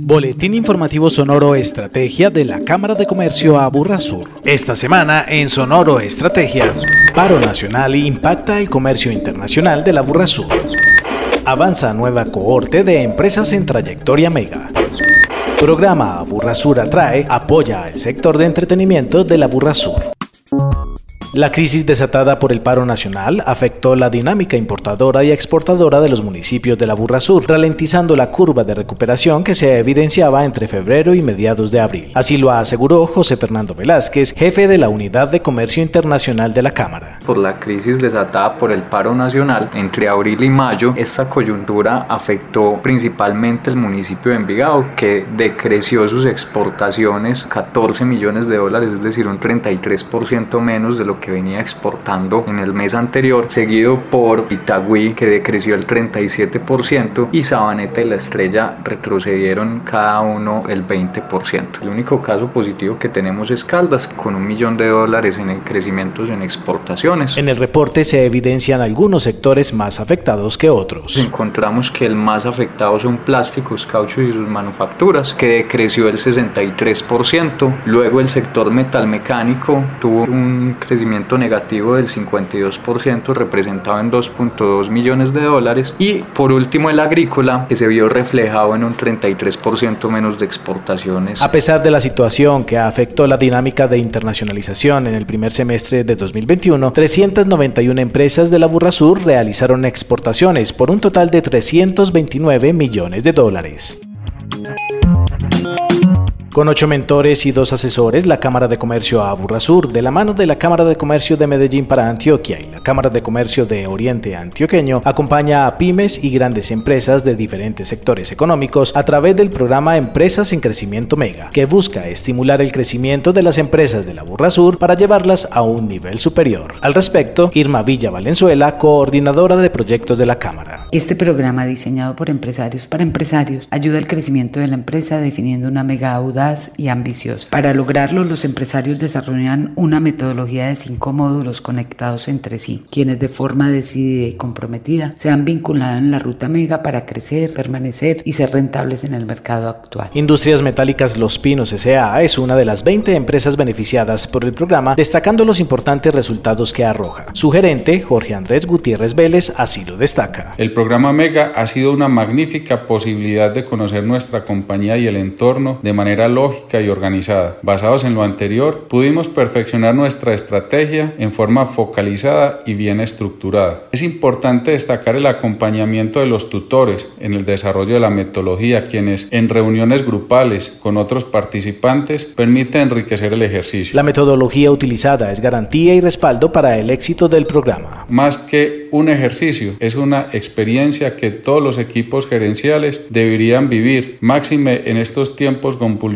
Boletín informativo Sonoro Estrategia de la Cámara de Comercio Aburra Sur. Esta semana en Sonoro Estrategia, paro nacional impacta el comercio internacional de la Burra Sur. Avanza nueva cohorte de empresas en trayectoria mega. Programa Aburra Sur atrae, apoya al sector de entretenimiento de la Burra Sur. La crisis desatada por el paro nacional afectó la dinámica importadora y exportadora de los municipios de la Burra Sur, ralentizando la curva de recuperación que se evidenciaba entre febrero y mediados de abril. Así lo aseguró José Fernando Velázquez, jefe de la Unidad de Comercio Internacional de la Cámara. Por la crisis desatada por el paro nacional entre abril y mayo, esta coyuntura afectó principalmente el municipio de Envigado, que decreció sus exportaciones 14 millones de dólares, es decir, un 33% menos de lo que venía exportando en el mes anterior, seguido por Itagüí que decreció el 37% y Sabaneta y La Estrella retrocedieron cada uno el 20%. El único caso positivo que tenemos es Caldas con un millón de dólares en crecimientos en exportaciones. En el reporte se evidencian algunos sectores más afectados que otros. Encontramos que el más afectado son plásticos, cauchos y sus manufacturas, que decreció el 63%. Luego el sector metalmecánico tuvo un crecimiento negativo del 52% representado en 2.2 millones de dólares y por último el agrícola que se vio reflejado en un 33% menos de exportaciones. A pesar de la situación que afectó la dinámica de internacionalización en el primer semestre de 2021, 391 empresas de la Burra Sur realizaron exportaciones por un total de 329 millones de dólares. Con ocho mentores y dos asesores, la Cámara de Comercio Sur, de la mano de la Cámara de Comercio de Medellín para Antioquia y la Cámara de Comercio de Oriente Antioqueño, acompaña a pymes y grandes empresas de diferentes sectores económicos a través del programa Empresas en Crecimiento Mega, que busca estimular el crecimiento de las empresas de la Burra Sur para llevarlas a un nivel superior. Al respecto, Irma Villa Valenzuela, coordinadora de proyectos de la Cámara. Este programa diseñado por empresarios para empresarios ayuda al crecimiento de la empresa definiendo una mega audaz y ambiciosa. Para lograrlo, los empresarios desarrollan una metodología de cinco módulos conectados entre sí, quienes de forma decidida y comprometida se han vinculado en la ruta mega para crecer, permanecer y ser rentables en el mercado actual. Industrias Metálicas Los Pinos S.A. es una de las 20 empresas beneficiadas por el programa, destacando los importantes resultados que arroja. Su gerente, Jorge Andrés Gutiérrez Vélez, así lo destaca. El programa Mega ha sido una magnífica posibilidad de conocer nuestra compañía y el entorno de manera lógica y organizada. Basados en lo anterior, pudimos perfeccionar nuestra estrategia en forma focalizada y bien estructurada. Es importante destacar el acompañamiento de los tutores en el desarrollo de la metodología, quienes en reuniones grupales con otros participantes permiten enriquecer el ejercicio. La metodología utilizada es garantía y respaldo para el éxito del programa. Más que un ejercicio, es una experiencia que todos los equipos gerenciales deberían vivir, máxime en estos tiempos compulsivos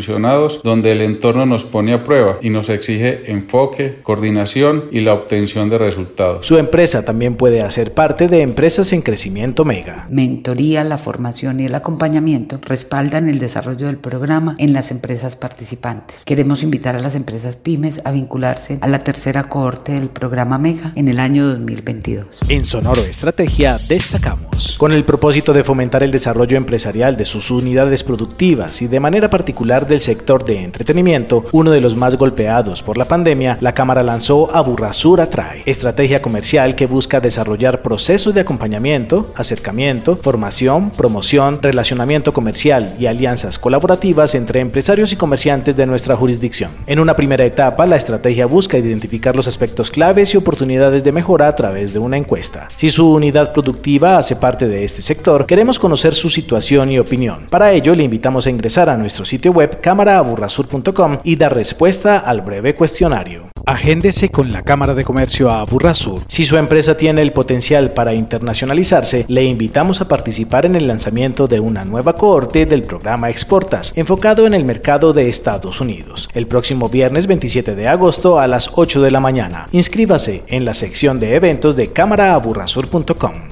donde el entorno nos pone a prueba y nos exige enfoque, coordinación y la obtención de resultados. Su empresa también puede hacer parte de empresas en crecimiento mega. Mentoría, la formación y el acompañamiento respaldan el desarrollo del programa en las empresas participantes. Queremos invitar a las empresas pymes a vincularse a la tercera cohorte del programa Mega en el año 2022. En Sonoro Estrategia destacamos, con el propósito de fomentar el desarrollo empresarial de sus unidades productivas y de manera particular del sector de entretenimiento, uno de los más golpeados por la pandemia, la Cámara lanzó Aburrasur Atrae, estrategia comercial que busca desarrollar procesos de acompañamiento, acercamiento, formación, promoción, relacionamiento comercial y alianzas colaborativas entre empresarios y comerciantes de nuestra jurisdicción. En una primera etapa, la estrategia busca identificar los aspectos claves y oportunidades de mejora a través de una encuesta. Si su unidad productiva hace parte de este sector, queremos conocer su situación y opinión. Para ello, le invitamos a ingresar a nuestro sitio web cámaraaburrasur.com y dar respuesta al breve cuestionario. Agéndese con la Cámara de Comercio a Aburrasur. Si su empresa tiene el potencial para internacionalizarse, le invitamos a participar en el lanzamiento de una nueva cohorte del programa Exportas, enfocado en el mercado de Estados Unidos, el próximo viernes 27 de agosto a las 8 de la mañana. Inscríbase en la sección de eventos de cámaraaburrasur.com.